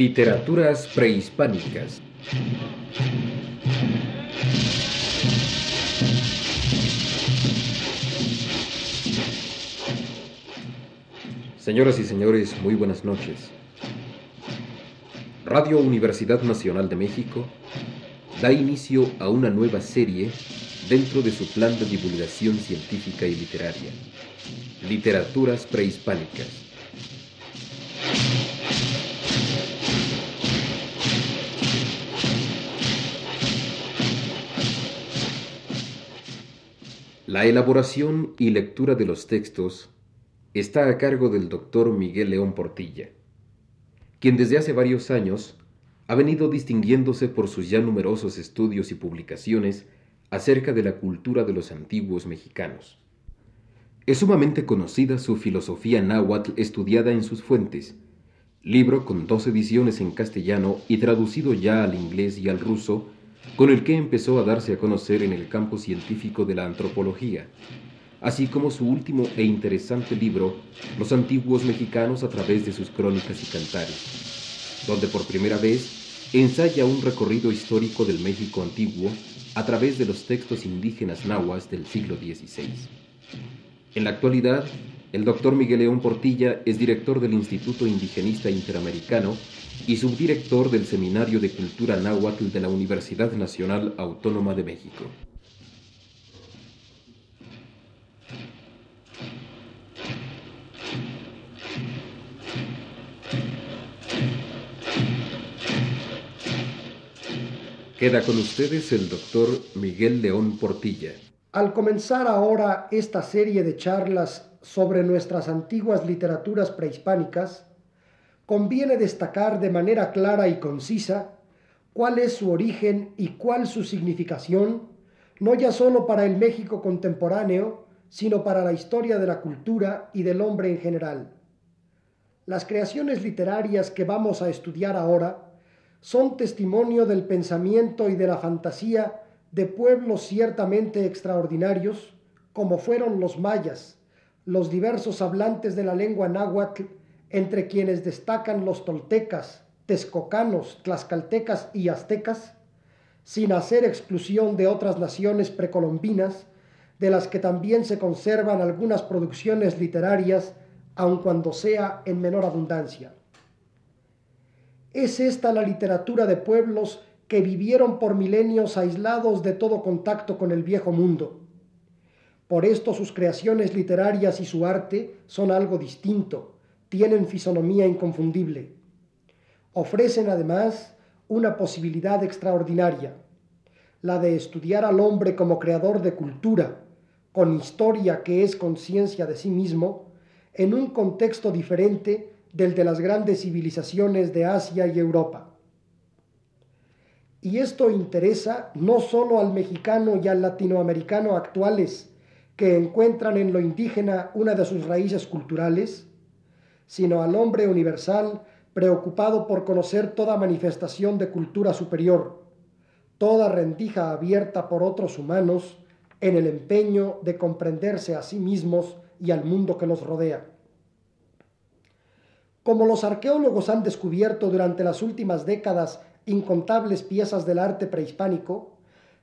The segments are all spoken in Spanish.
Literaturas prehispánicas. Señoras y señores, muy buenas noches. Radio Universidad Nacional de México da inicio a una nueva serie dentro de su plan de divulgación científica y literaria, Literaturas Prehispánicas. La elaboración y lectura de los textos está a cargo del doctor Miguel León Portilla, quien desde hace varios años ha venido distinguiéndose por sus ya numerosos estudios y publicaciones acerca de la cultura de los antiguos mexicanos. Es sumamente conocida su filosofía náhuatl estudiada en sus fuentes, libro con dos ediciones en castellano y traducido ya al inglés y al ruso, con el que empezó a darse a conocer en el campo científico de la antropología, así como su último e interesante libro, Los antiguos mexicanos a través de sus crónicas y cantares, donde por primera vez ensaya un recorrido histórico del México antiguo a través de los textos indígenas nahuas del siglo XVI. En la actualidad, el doctor Miguel León Portilla es director del Instituto Indigenista Interamericano y subdirector del Seminario de Cultura Náhuatl de la Universidad Nacional Autónoma de México. Queda con ustedes el doctor Miguel León Portilla. Al comenzar ahora esta serie de charlas sobre nuestras antiguas literaturas prehispánicas, conviene destacar de manera clara y concisa cuál es su origen y cuál su significación, no ya sólo para el México contemporáneo, sino para la historia de la cultura y del hombre en general. Las creaciones literarias que vamos a estudiar ahora son testimonio del pensamiento y de la fantasía de pueblos ciertamente extraordinarios, como fueron los mayas, los diversos hablantes de la lengua náhuatl, entre quienes destacan los toltecas, texcocanos, tlaxcaltecas y aztecas, sin hacer exclusión de otras naciones precolombinas, de las que también se conservan algunas producciones literarias, aun cuando sea en menor abundancia. Es esta la literatura de pueblos que vivieron por milenios aislados de todo contacto con el viejo mundo. Por esto sus creaciones literarias y su arte son algo distinto, tienen fisonomía inconfundible. Ofrecen además una posibilidad extraordinaria, la de estudiar al hombre como creador de cultura, con historia que es conciencia de sí mismo, en un contexto diferente del de las grandes civilizaciones de Asia y Europa. Y esto interesa no solo al mexicano y al latinoamericano actuales, que encuentran en lo indígena una de sus raíces culturales, sino al hombre universal preocupado por conocer toda manifestación de cultura superior, toda rendija abierta por otros humanos en el empeño de comprenderse a sí mismos y al mundo que los rodea. Como los arqueólogos han descubierto durante las últimas décadas incontables piezas del arte prehispánico,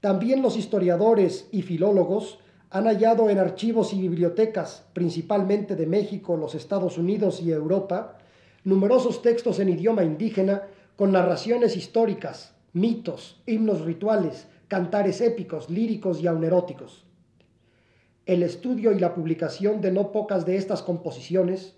también los historiadores y filólogos han hallado en archivos y bibliotecas, principalmente de México, los Estados Unidos y Europa, numerosos textos en idioma indígena con narraciones históricas, mitos, himnos rituales, cantares épicos, líricos y auneróticos. El estudio y la publicación de no pocas de estas composiciones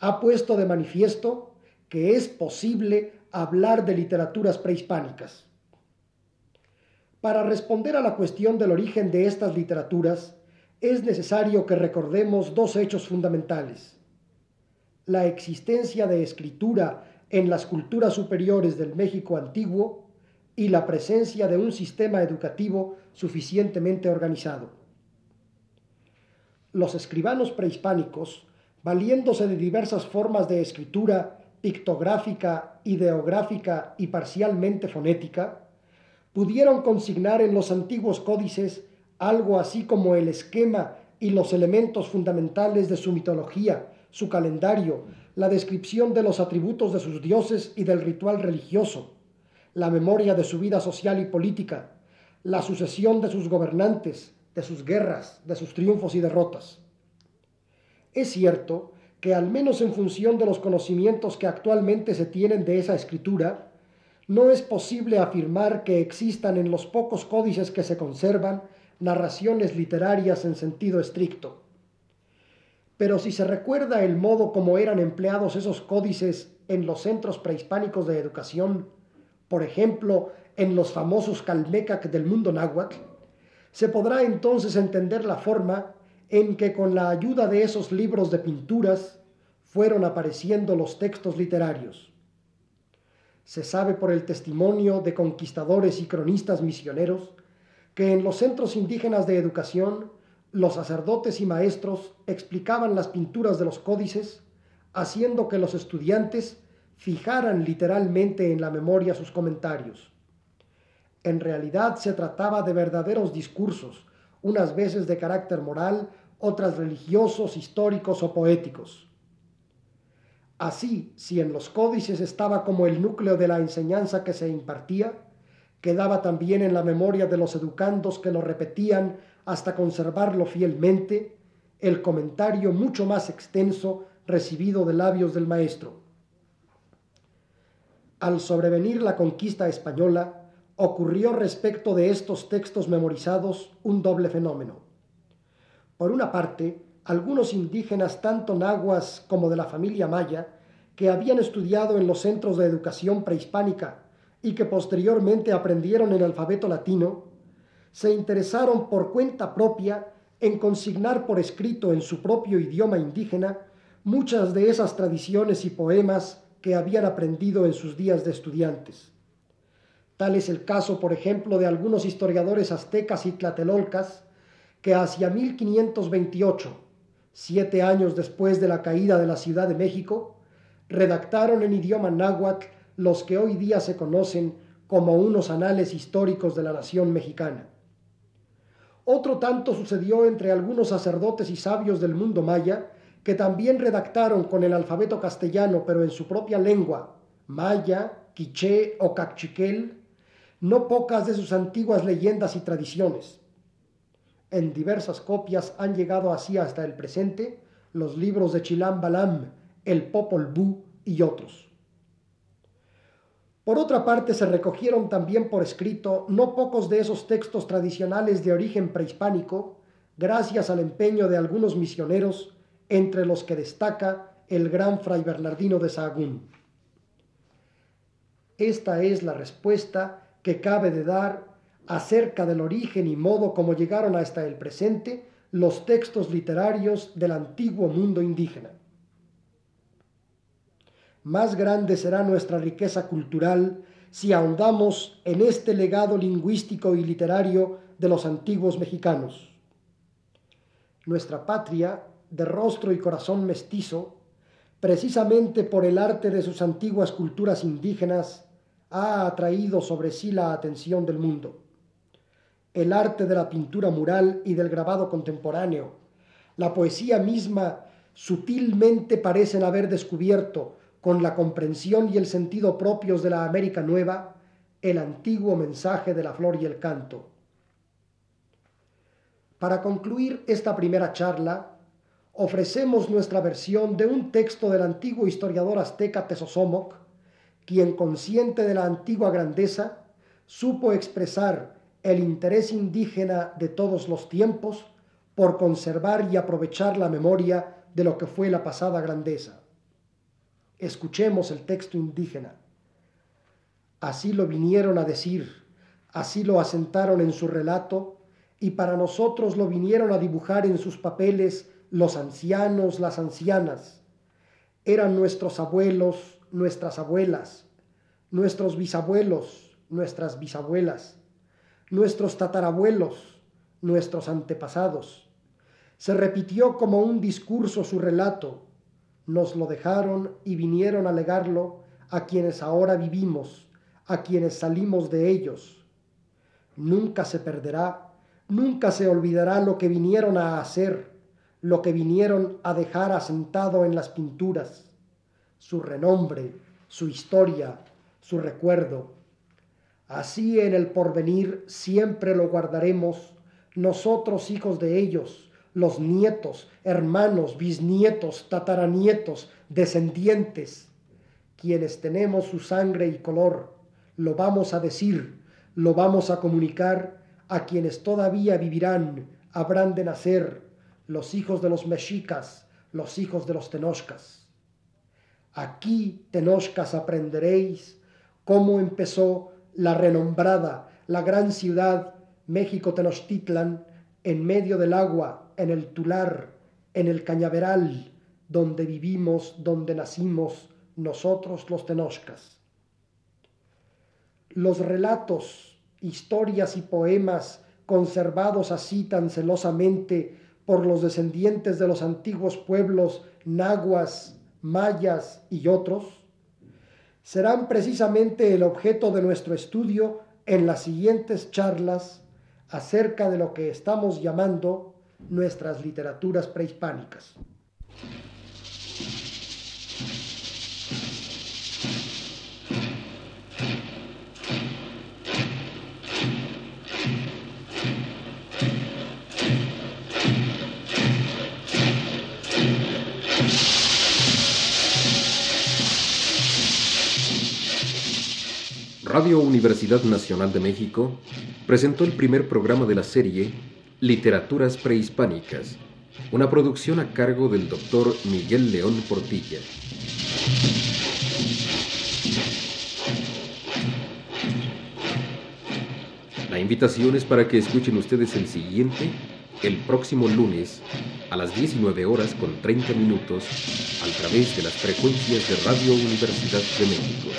ha puesto de manifiesto que es posible hablar de literaturas prehispánicas. Para responder a la cuestión del origen de estas literaturas, es necesario que recordemos dos hechos fundamentales. La existencia de escritura en las culturas superiores del México antiguo y la presencia de un sistema educativo suficientemente organizado. Los escribanos prehispánicos valiéndose de diversas formas de escritura pictográfica, ideográfica y parcialmente fonética, pudieron consignar en los antiguos códices algo así como el esquema y los elementos fundamentales de su mitología, su calendario, la descripción de los atributos de sus dioses y del ritual religioso, la memoria de su vida social y política, la sucesión de sus gobernantes, de sus guerras, de sus triunfos y derrotas. Es cierto que al menos en función de los conocimientos que actualmente se tienen de esa escritura, no es posible afirmar que existan en los pocos códices que se conservan narraciones literarias en sentido estricto. Pero si se recuerda el modo como eran empleados esos códices en los centros prehispánicos de educación, por ejemplo, en los famosos Calmecac del mundo náhuatl, se podrá entonces entender la forma en que con la ayuda de esos libros de pinturas fueron apareciendo los textos literarios. Se sabe por el testimonio de conquistadores y cronistas misioneros que en los centros indígenas de educación los sacerdotes y maestros explicaban las pinturas de los códices, haciendo que los estudiantes fijaran literalmente en la memoria sus comentarios. En realidad se trataba de verdaderos discursos, unas veces de carácter moral, otras religiosos, históricos o poéticos. Así, si en los códices estaba como el núcleo de la enseñanza que se impartía, quedaba también en la memoria de los educandos que lo repetían hasta conservarlo fielmente, el comentario mucho más extenso recibido de labios del maestro. Al sobrevenir la conquista española, ocurrió respecto de estos textos memorizados un doble fenómeno. Por una parte, algunos indígenas tanto nahuas como de la familia maya, que habían estudiado en los centros de educación prehispánica y que posteriormente aprendieron el alfabeto latino, se interesaron por cuenta propia en consignar por escrito en su propio idioma indígena muchas de esas tradiciones y poemas que habían aprendido en sus días de estudiantes. Tal es el caso, por ejemplo, de algunos historiadores aztecas y tlatelolcas que hacia 1528, siete años después de la caída de la Ciudad de México, redactaron en idioma náhuatl los que hoy día se conocen como unos anales históricos de la nación mexicana. Otro tanto sucedió entre algunos sacerdotes y sabios del mundo maya, que también redactaron con el alfabeto castellano, pero en su propia lengua, maya, quiché o cachiquel, no pocas de sus antiguas leyendas y tradiciones. En diversas copias han llegado así hasta el presente los libros de Chilam Balam, el Popol Vuh y otros. Por otra parte, se recogieron también por escrito no pocos de esos textos tradicionales de origen prehispánico, gracias al empeño de algunos misioneros, entre los que destaca el gran fray Bernardino de Sahagún. Esta es la respuesta que cabe de dar acerca del origen y modo como llegaron hasta el presente los textos literarios del antiguo mundo indígena más grande será nuestra riqueza cultural si ahondamos en este legado lingüístico y literario de los antiguos mexicanos. Nuestra patria, de rostro y corazón mestizo, precisamente por el arte de sus antiguas culturas indígenas, ha atraído sobre sí la atención del mundo. El arte de la pintura mural y del grabado contemporáneo, la poesía misma, sutilmente parecen haber descubierto con la comprensión y el sentido propios de la América Nueva, el antiguo mensaje de la flor y el canto. Para concluir esta primera charla, ofrecemos nuestra versión de un texto del antiguo historiador azteca Tezosomoc, quien consciente de la antigua grandeza, supo expresar el interés indígena de todos los tiempos por conservar y aprovechar la memoria de lo que fue la pasada grandeza. Escuchemos el texto indígena. Así lo vinieron a decir, así lo asentaron en su relato, y para nosotros lo vinieron a dibujar en sus papeles los ancianos, las ancianas. Eran nuestros abuelos, nuestras abuelas, nuestros bisabuelos, nuestras bisabuelas, nuestros tatarabuelos, nuestros antepasados. Se repitió como un discurso su relato, nos lo dejaron y vinieron a legarlo a quienes ahora vivimos, a quienes salimos de ellos. nunca se perderá, nunca se olvidará lo que vinieron a hacer, lo que vinieron a dejar asentado en las pinturas, su renombre, su historia, su recuerdo. Así en el porvenir siempre lo guardaremos, nosotros hijos de ellos, los nietos, hermanos, bisnietos, tataranietos, descendientes, quienes tenemos su sangre y color, lo vamos a decir, lo vamos a comunicar a quienes todavía vivirán, habrán de nacer, los hijos de los mexicas, los hijos de los tenochcas. Aquí, tenochcas, aprenderéis cómo empezó la renombrada, la gran ciudad México Tenochtitlan, en medio del agua, en el tular, en el cañaveral, donde vivimos, donde nacimos nosotros los tenochcas. Los relatos, historias y poemas conservados así tan celosamente por los descendientes de los antiguos pueblos nahuas, mayas y otros, serán precisamente el objeto de nuestro estudio en las siguientes charlas acerca de lo que estamos llamando nuestras literaturas prehispánicas. Radio Universidad Nacional de México presentó el primer programa de la serie Literaturas Prehispánicas, una producción a cargo del doctor Miguel León Portilla. La invitación es para que escuchen ustedes el siguiente, el próximo lunes, a las 19 horas con 30 minutos, a través de las frecuencias de Radio Universidad de México.